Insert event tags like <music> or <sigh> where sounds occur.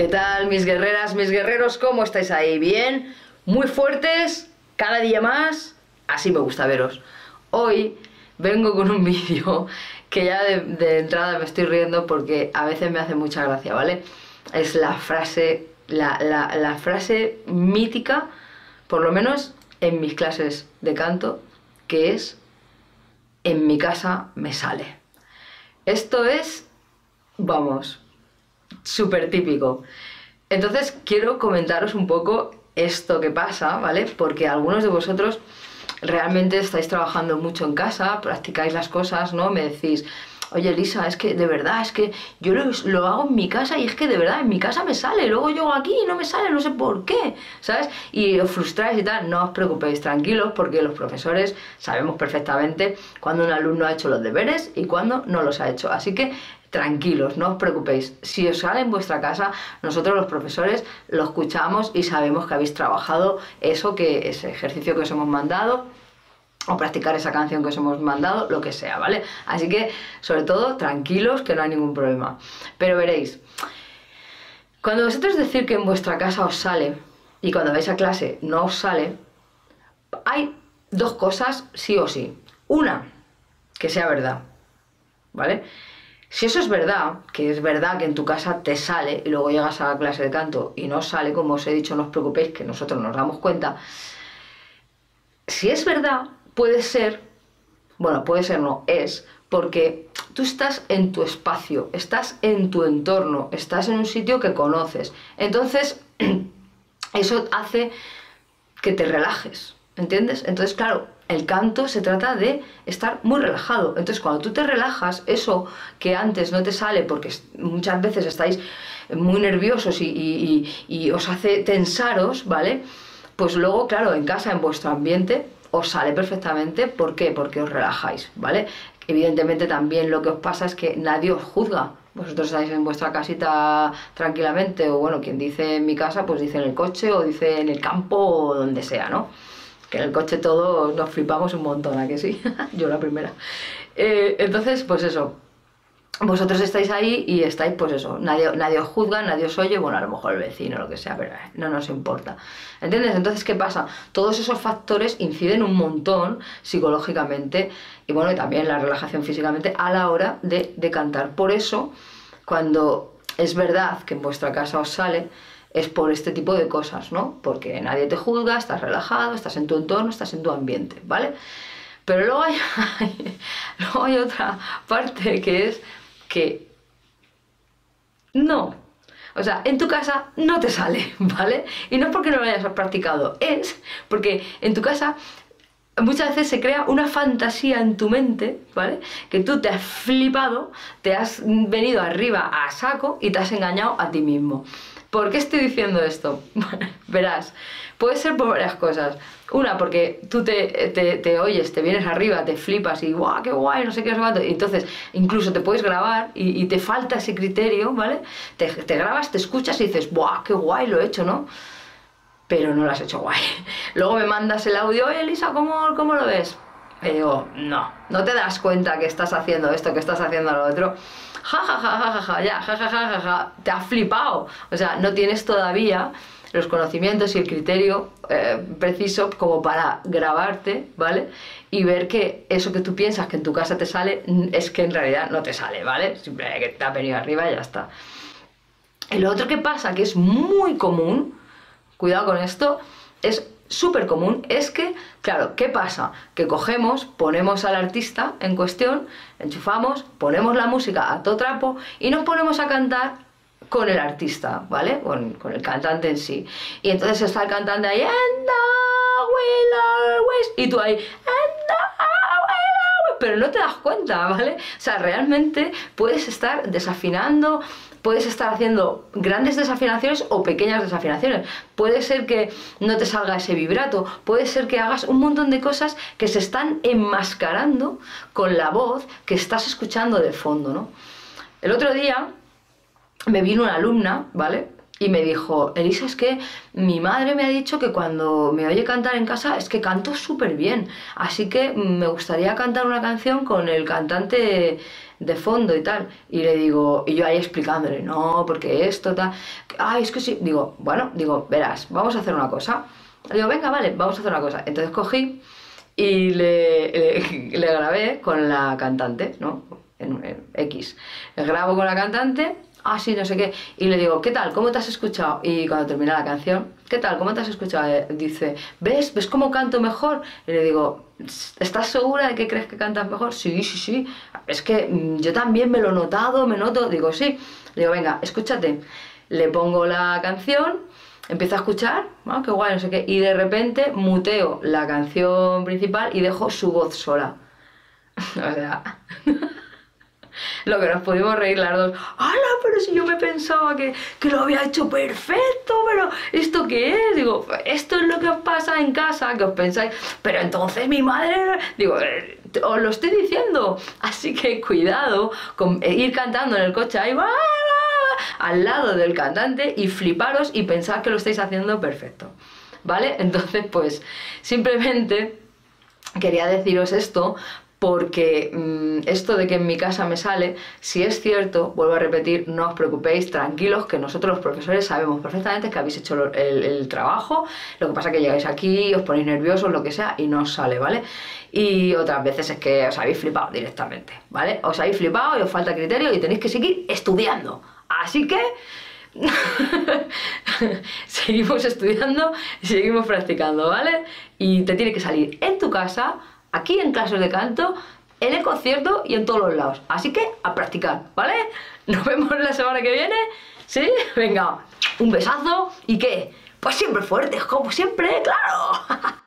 ¿Qué tal mis guerreras, mis guerreros? ¿Cómo estáis ahí? ¿Bien? ¿Muy fuertes? ¿Cada día más? Así me gusta veros. Hoy vengo con un <laughs> vídeo que ya de, entrada me estoy riendo porque a veces me hace mucha gracia, ¿vale? Es la frase, la, frase mítica, por lo menos en mis clases de canto, que es, en mi casa me sale. Esto es, vamos, súper típico. Entonces quiero comentaros un poco esto que pasa, ¿vale? Porque algunos de vosotros realmente estáis trabajando mucho en casa, practicáis las cosas, ¿no? Me decís, oye Lisa, es que de verdad, es que yo lo, hago en mi casa y es que de verdad en mi casa me sale, luego yo aquí y no me sale, no sé por qué, ¿sabes? Y os frustráis y tal, no os preocupéis, tranquilos, porque los profesores sabemos perfectamente cuando un alumno ha hecho los deberes y cuando no los ha hecho. Así que tranquilos, no os preocupéis. Si os sale en vuestra casa, nosotros los profesores lo escuchamos y sabemos que habéis trabajado eso, que ese ejercicio que os hemos mandado o practicar esa canción que os hemos mandado, lo que sea, ¿vale? Así que, sobre todo, tranquilos, que no hay ningún problema. Pero veréis, cuando vosotros decir que en vuestra casa os sale y cuando vais a clase no os sale, hay dos cosas sí o sí. Una, que sea verdad, ¿vale? Si eso es verdad, que es verdad que en tu casa te sale y luego llegas a la clase de canto y no sale, como os he dicho, no os preocupéis, que nosotros nos damos cuenta. Si es verdad, puede ser, bueno, puede ser no, es, porque tú estás en tu espacio, estás en tu entorno, estás en un sitio que conoces. Entonces, <clears throat> eso hace que te relajes, ¿entiendes? Entonces, claro, el canto se trata de estar muy relajado. Entonces, cuando tú te relajas, eso que antes no te sale porque muchas veces estáis muy nerviosos y, os hace tensaros, ¿vale? Pues luego, claro, en casa, en vuestro ambiente, os sale perfectamente. ¿Por qué? Porque os relajáis, ¿vale? Evidentemente también lo que os pasa es que nadie os juzga. Vosotros estáis en vuestra casita tranquilamente, o bueno, quien dice en mi casa, pues dice en el coche, o dice en el campo, o donde sea, ¿no? Que en el coche todos nos flipamos un montón, ¿a que sí? <laughs> Yo la primera. Eh, entonces, pues eso, vosotros estáis ahí y estáis, pues eso, nadie, nadie os juzga, nadie os oye, bueno, a lo mejor el vecino, lo que sea, pero eh, no nos importa. ¿Entiendes? Entonces, ¿qué pasa? Todos esos factores inciden un montón psicológicamente y bueno, también la relajación físicamente a la hora de, de cantar. Por eso, cuando es verdad que en vuestra casa os sale, es por este tipo de cosas, ¿no? Porque nadie te juzga, estás relajado, estás en tu entorno, estás en tu ambiente, ¿vale? Pero luego hay, <laughs> luego hay otra parte que es que no. O sea, en tu casa no te sale, <laughs> ¿vale? Y no es porque no lo hayas practicado, es porque en tu casa muchas veces se crea una fantasía en tu mente, ¿vale? Que tú te has flipado, te has venido arriba a saco y te has engañado a ti mismo. ¿Por qué estoy diciendo esto? <laughs> Verás, puede ser por varias cosas. Una, porque tú te, oyes, te vienes arriba, te flipas y guau, qué guay, no sé qué, no Y entonces, incluso te puedes grabar y, te falta ese criterio, ¿vale? Te, grabas, te escuchas y dices, guau, qué guay lo he hecho, ¿no? Pero no lo has hecho guay. <laughs> Luego me mandas el audio, Elisa, ¿cómo, cómo lo ves? Y digo, no, no te das cuenta que estás haciendo esto, que estás haciendo lo otro. Ja, ja, ja, ja, ja, ja, ya, ja, ja, ja, ja, ja, te has flipado. O sea, no tienes todavía los conocimientos y el criterio eh, preciso como para grabarte, ¿vale? Y ver que eso que tú piensas que en tu casa te sale, es que en realidad no te sale, ¿vale? Simplemente que te ha venido arriba y ya está. Y lo otro que pasa, que es muy común, cuidado con esto, es súper común es que, claro, ¿qué pasa? Que cogemos, ponemos al artista en cuestión, enchufamos, ponemos la música a todo trapo y nos ponemos a cantar con el artista, ¿vale? Con, el cantante en sí. Y entonces está el cantante ahí, and will always, y tú ahí, and pero no te das cuenta, ¿vale? O sea, realmente puedes estar desafinando, puedes estar haciendo grandes desafinaciones o pequeñas desafinaciones. Puede ser que no te salga ese vibrato, puede ser que hagas un montón de cosas que se están enmascarando con la voz que estás escuchando de fondo, ¿no? El otro día me vino una alumna, ¿vale? Y me dijo, Elisa, es que mi madre me ha dicho que cuando me oye cantar en casa es que canto súper bien. Así que me gustaría cantar una canción con el cantante de fondo y tal. Y le digo, y yo ahí explicándole, no, porque esto, tal. Ay, es que sí. Digo, bueno, digo, verás, vamos a hacer una cosa. Le digo, venga, vale, vamos a hacer una cosa. Entonces cogí y le, grabé con la cantante, ¿no? En, en X. Le grabo con la cantante ah, sí, no sé qué. Y le digo, ¿qué tal? ¿Cómo te has escuchado? Y cuando termina la canción, ¿qué tal? ¿Cómo te has escuchado? Eh, dice, ¿ves? ¿Ves cómo canto mejor? Y le digo, ¿estás segura de que crees que cantas mejor? Sí, sí, sí. Es que mm, yo también me lo he notado, me noto. Digo, sí. Le digo, venga, escúchate. Le pongo la canción, empiezo a escuchar, ah, qué guay, no sé qué. Y de repente muteo la canción principal y dejo su voz sola. <laughs> o sea... <laughs> lo que nos pudimos reír las dos. ¡Hala! Pero si yo me pensaba que, lo había hecho perfecto, pero ¿esto qué es? Digo, esto es lo que os pasa en casa, que os pensáis, pero entonces mi madre. Digo, eh, os lo estoy diciendo. Así que cuidado con ir cantando en el coche ahí, va, al lado del cantante y fliparos y pensar que lo estáis haciendo perfecto. ¿Vale? Entonces, pues simplemente quería deciros esto porque mm, esto de que en mi casa me sale, si es cierto, vuelvo a repetir, no os preocupéis, tranquilos, que nosotros los profesores sabemos perfectamente que habéis hecho el, trabajo, lo que pasa es que llegáis aquí, os ponéis nerviosos, lo que sea, y no os sale, ¿vale? Y otras veces es que os habéis flipado directamente, ¿vale? Os habéis flipado y os falta criterio y tenéis que seguir estudiando. Así que... <laughs> seguimos estudiando y seguimos practicando, ¿vale? Y te tiene que salir en tu casa aquí en clases de canto, en el concierto y en todos los lados. Así que a practicar, ¿vale? <laughs> Nos vemos la semana que viene. ¿Sí? Venga, un besazo y qué? Pues siempre fuertes, como siempre, claro. <laughs>